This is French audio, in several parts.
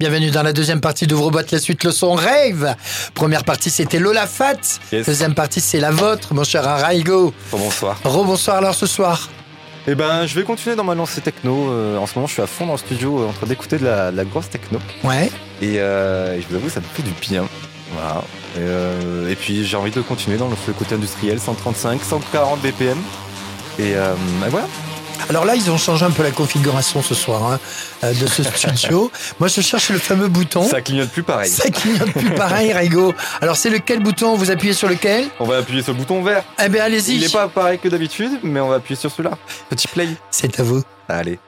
Bienvenue dans la deuxième partie d'Ouvre-boîte, la suite, le son rave. Première partie, c'était Lola Fat. Yes. Deuxième partie, c'est la vôtre, mon cher Araigo. Bonsoir. Rebonsoir alors ce soir. Eh ben, je vais continuer dans ma lancée techno. Euh, en ce moment, je suis à fond dans le studio euh, en train d'écouter de la, de la grosse techno. Ouais. Et, euh, je vous avoue, ça me fait du bien. Voilà. Et, euh, et puis, j'ai envie de continuer dans le, le côté industriel, 135, 140 BPM. Et, euh, et voilà. Alors là, ils ont changé un peu la configuration ce soir hein, euh, de ce studio. Moi, je cherche le fameux bouton. Ça clignote plus pareil. Ça clignote plus pareil, Raigo. Alors, c'est lequel bouton Vous appuyez sur lequel On va appuyer sur le bouton vert. Eh bien, allez-y. Il n'est pas pareil que d'habitude, mais on va appuyer sur celui-là. Petit play. C'est à vous. Allez.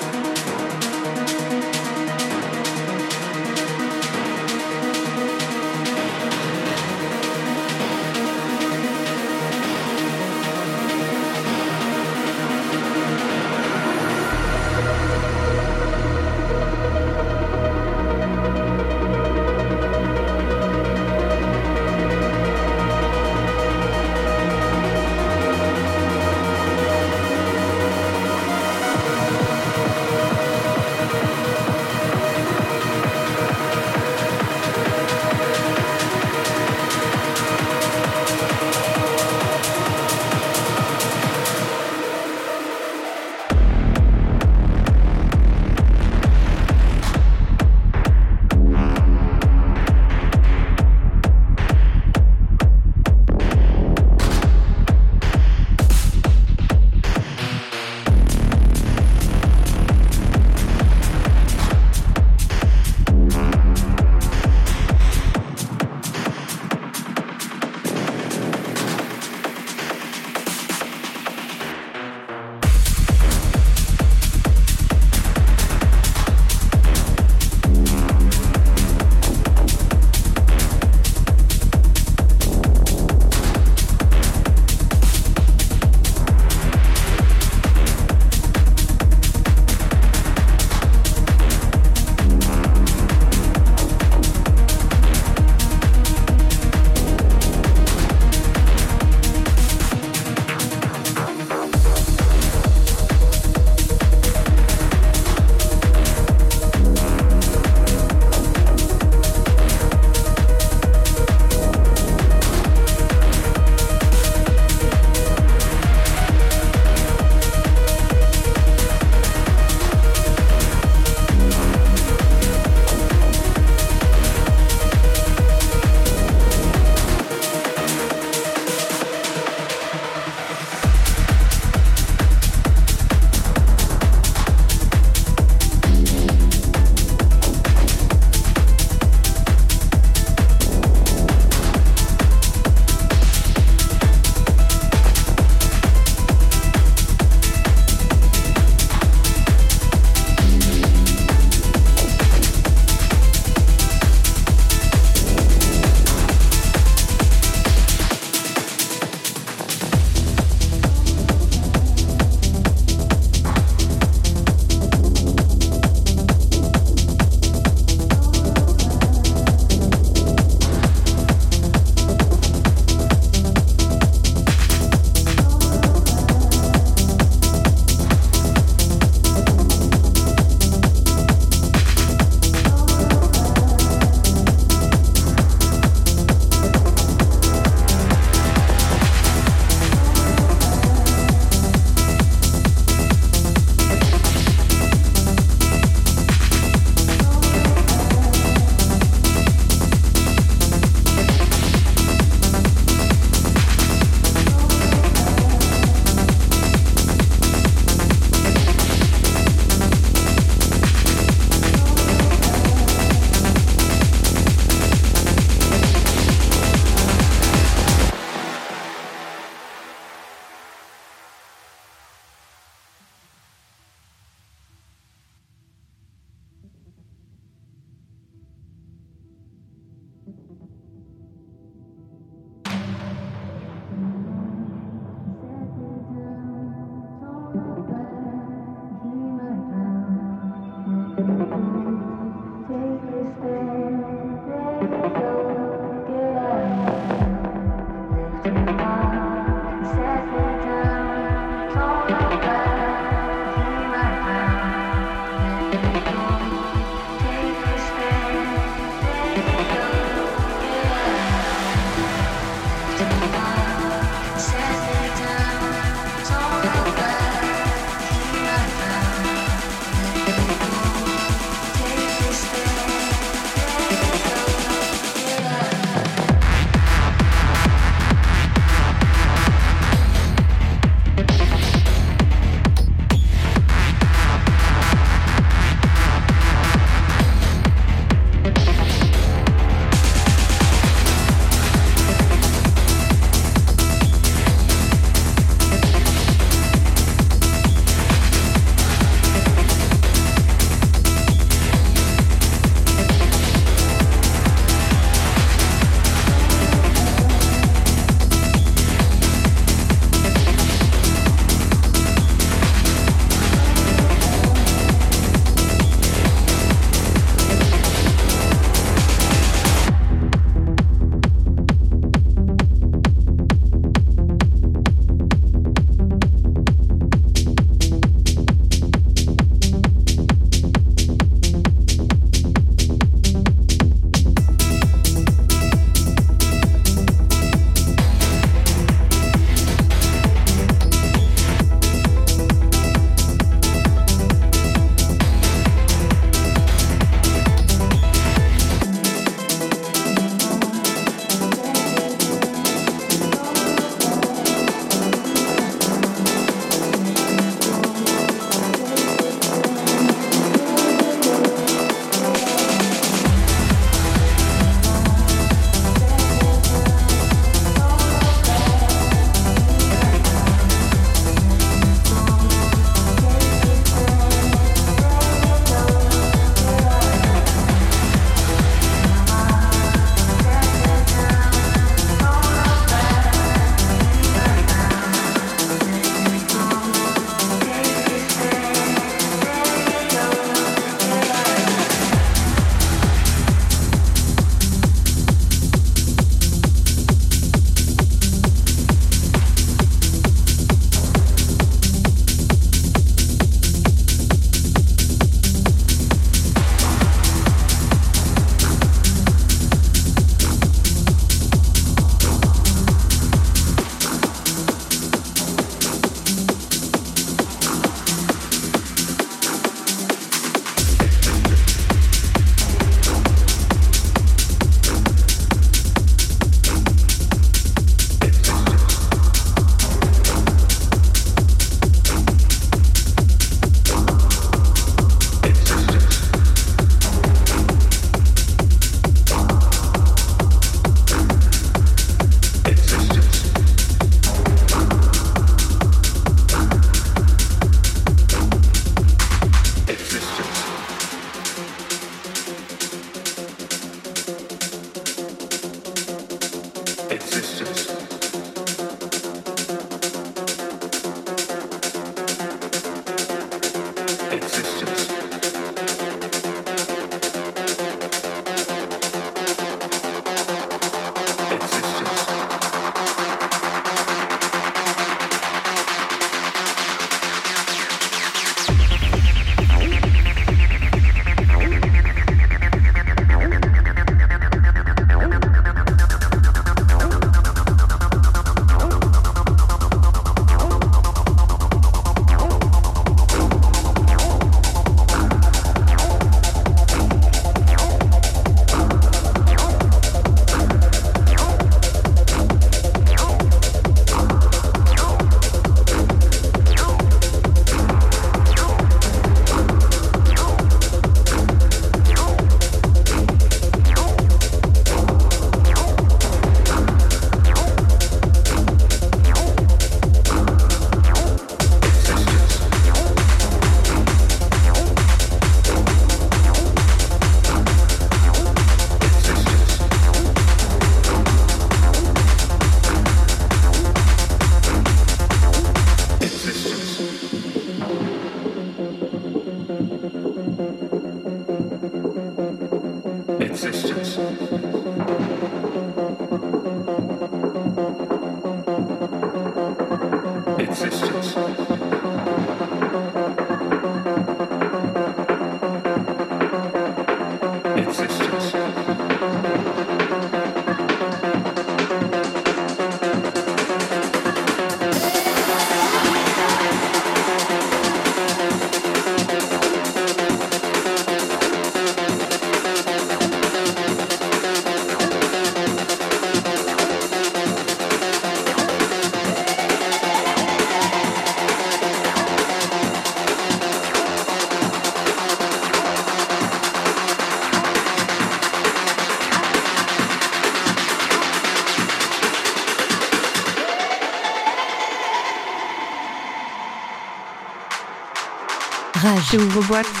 Rage.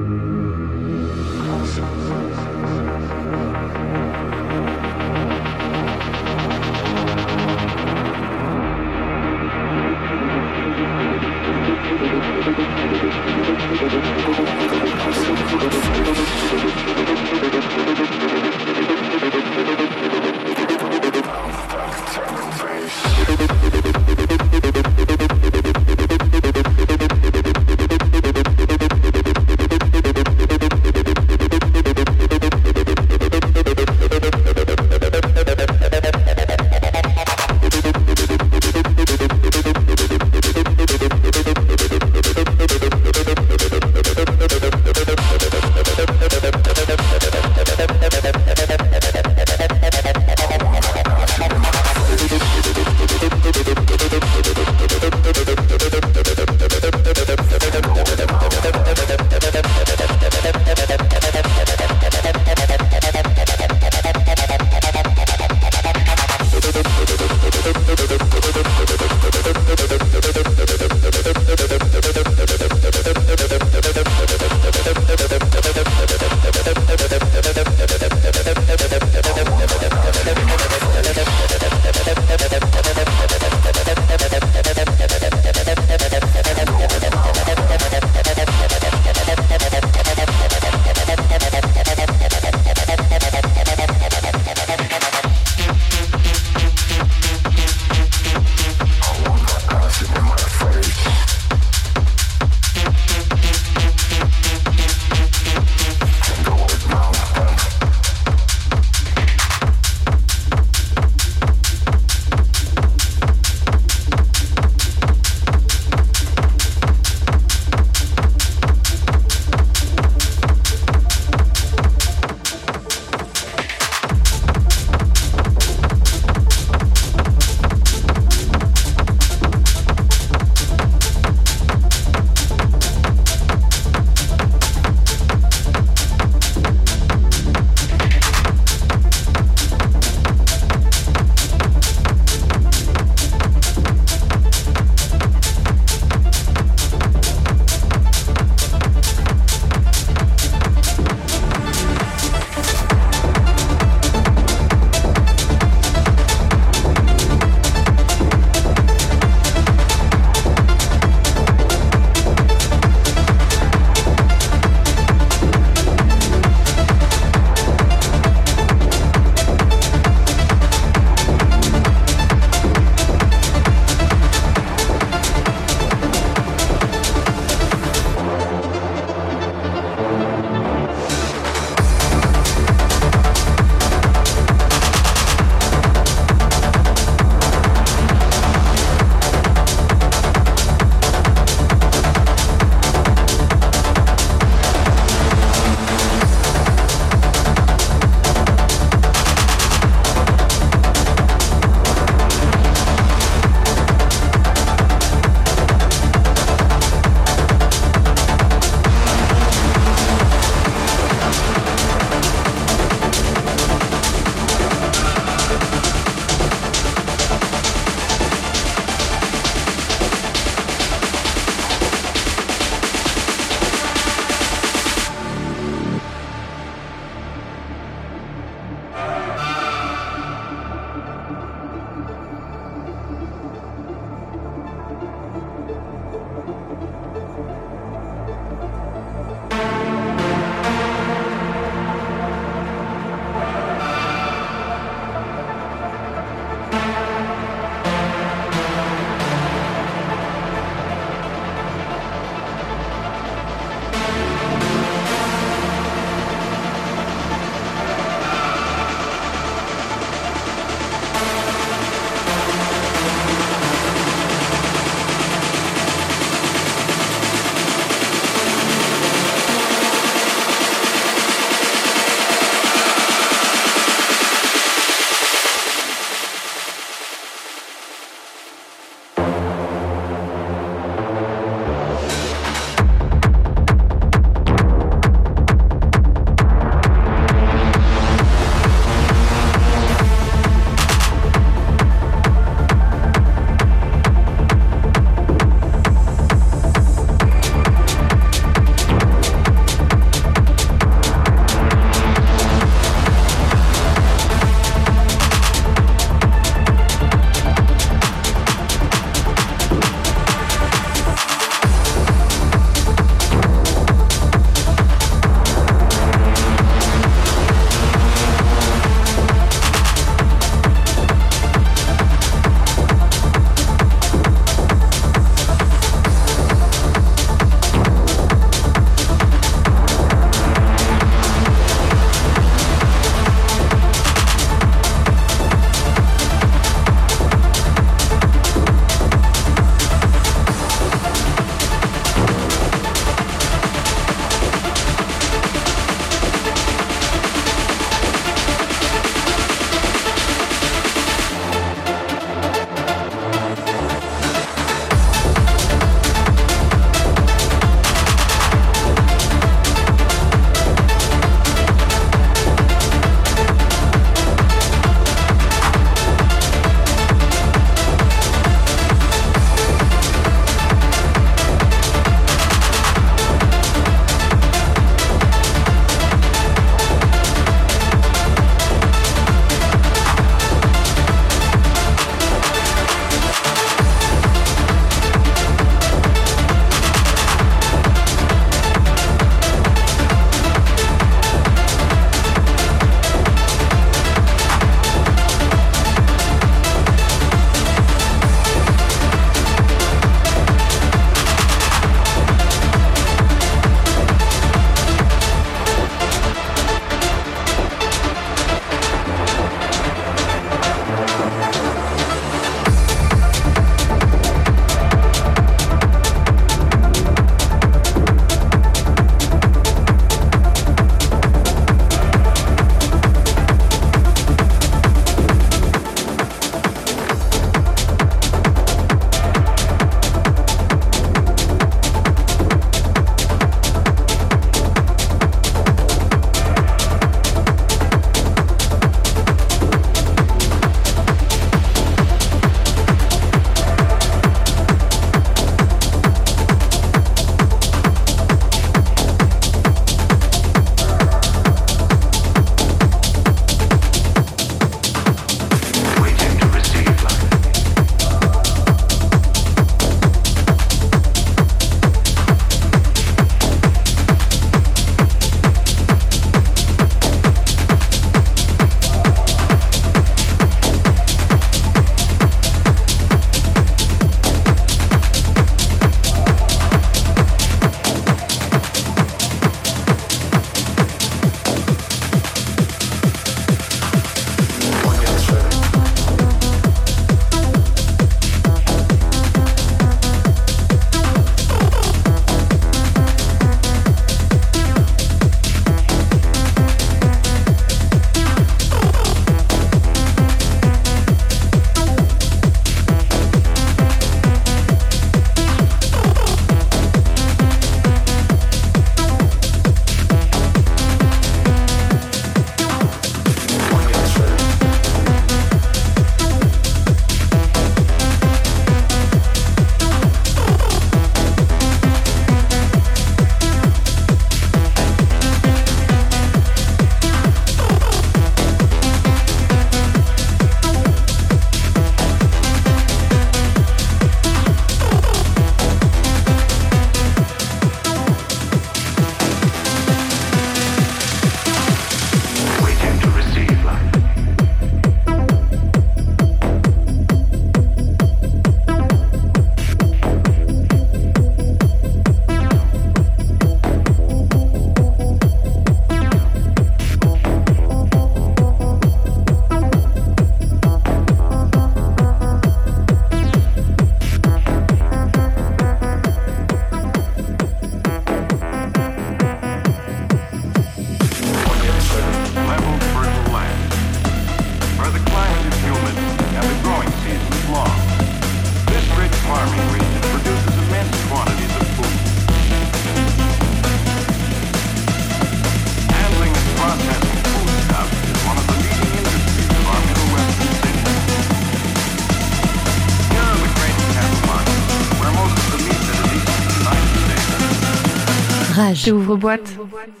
Ouvre-boîte. Rage. Ouvre-boîte. One seven.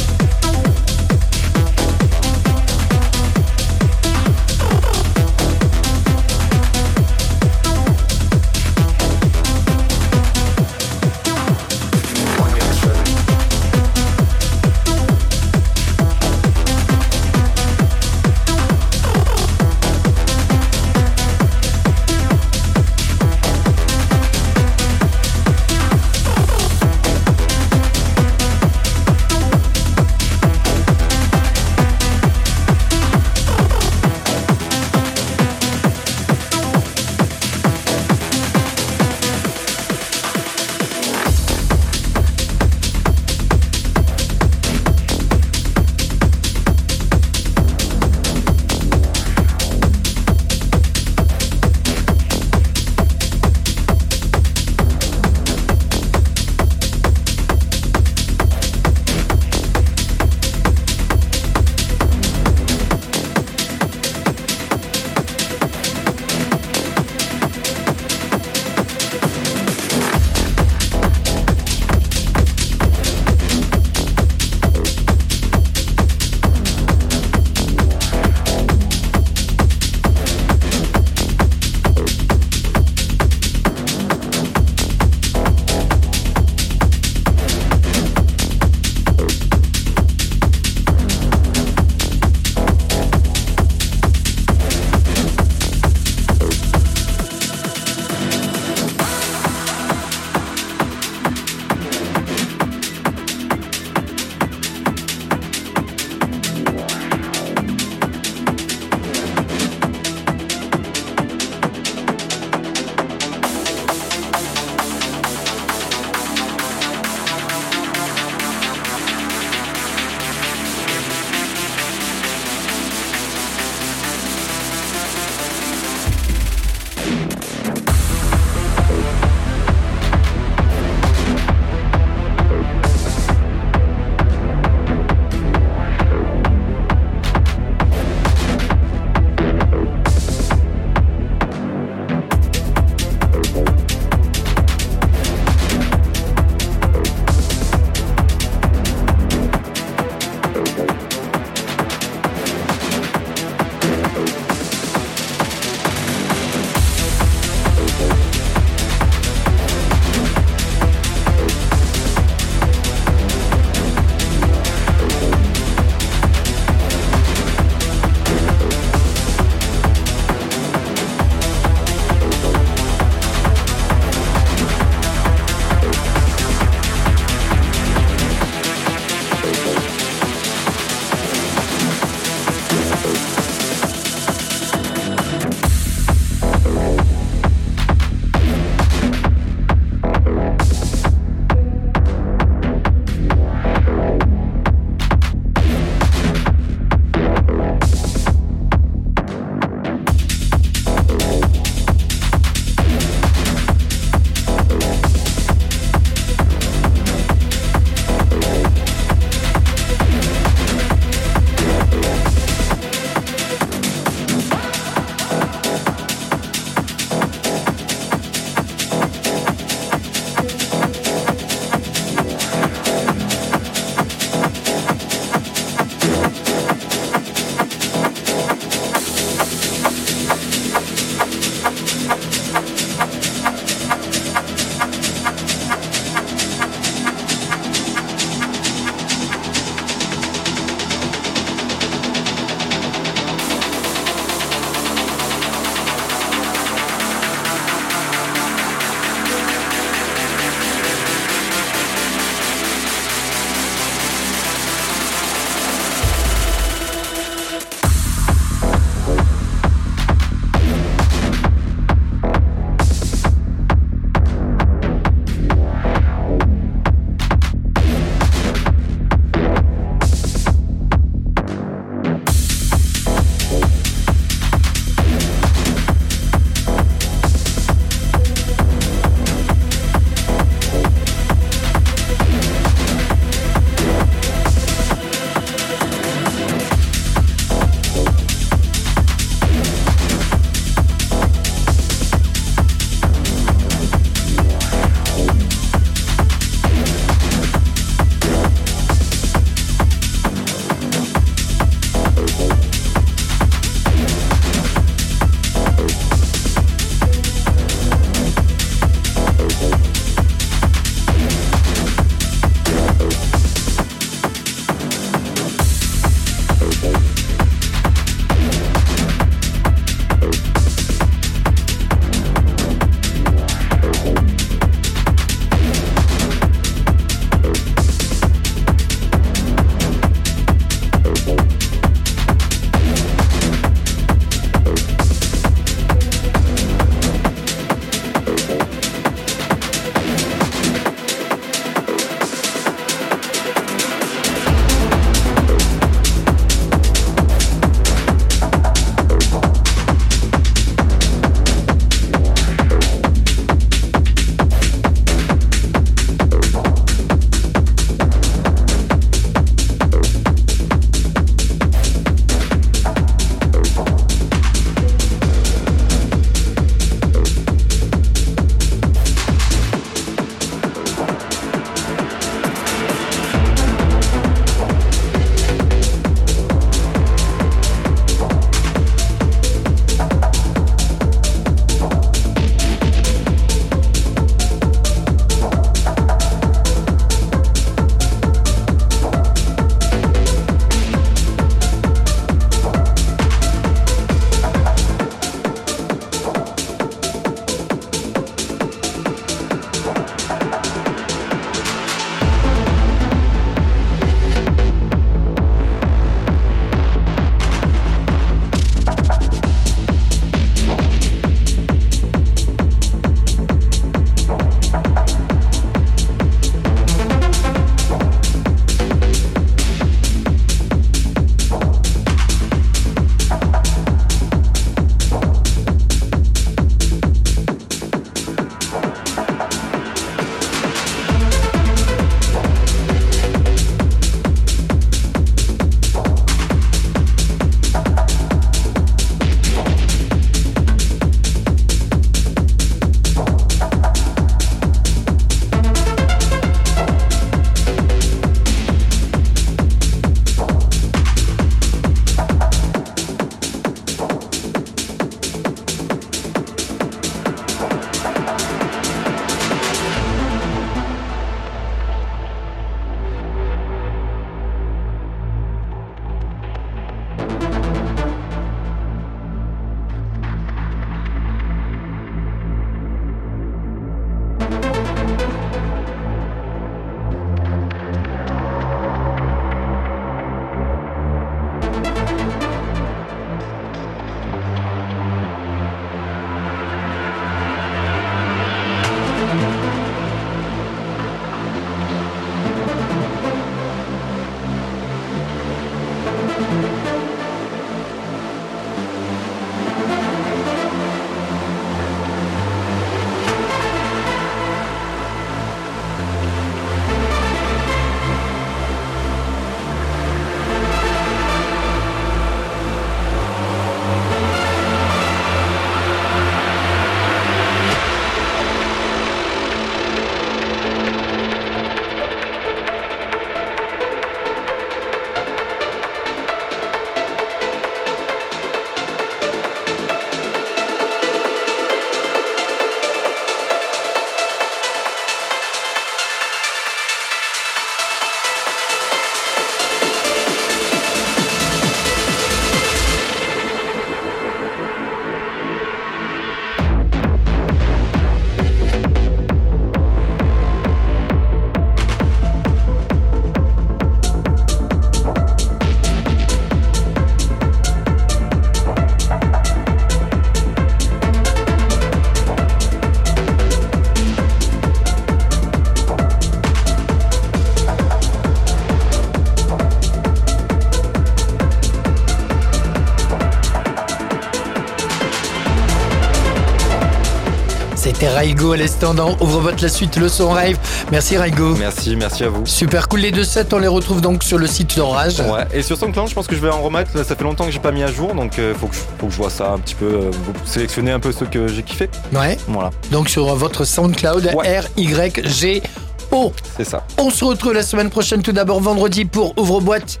Raigo à l'instant dans Ouvre-boîte la suite, le son rave. Merci Raigo. Merci, merci à vous. Super cool les deux sets, on les retrouve donc sur le site d'Orage. Ouais, et sur SoundCloud, je pense que je vais en remettre. Là, ça fait longtemps que j'ai pas mis à jour, donc euh, faut, que je, faut que je vois ça un petit peu, euh, sélectionner un peu ceux que j'ai kiffé. Ouais. Voilà, Donc sur votre SoundCloud, Ouais. R-Y-G-O. c'est ça. On se retrouve la semaine prochaine, tout d'abord vendredi pour Ouvre-boîte.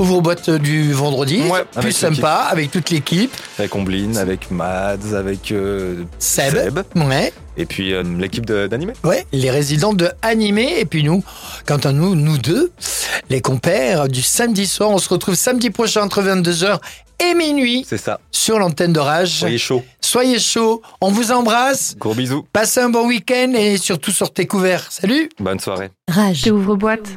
Ouvre-boîte du vendredi. Ouais, Plus avec sympa, avec toute l'équipe. Avec Omblin, avec Mads, avec euh, Seb. Ouais. Et puis euh, l'équipe de- d'animé. Ouais, les résidents de Animé. Et puis nous, quant à nous, nous deux, les compères du samedi soir, on se retrouve samedi prochain entre 22h et minuit C'est ça. sur l'antenne d'Orage. Soyez chaud. Soyez chauds, on vous embrasse. Gros bisous. Passez un bon week-end et surtout sortez couverts. Salut Bonne soirée. Rage. Ouvre-boîte.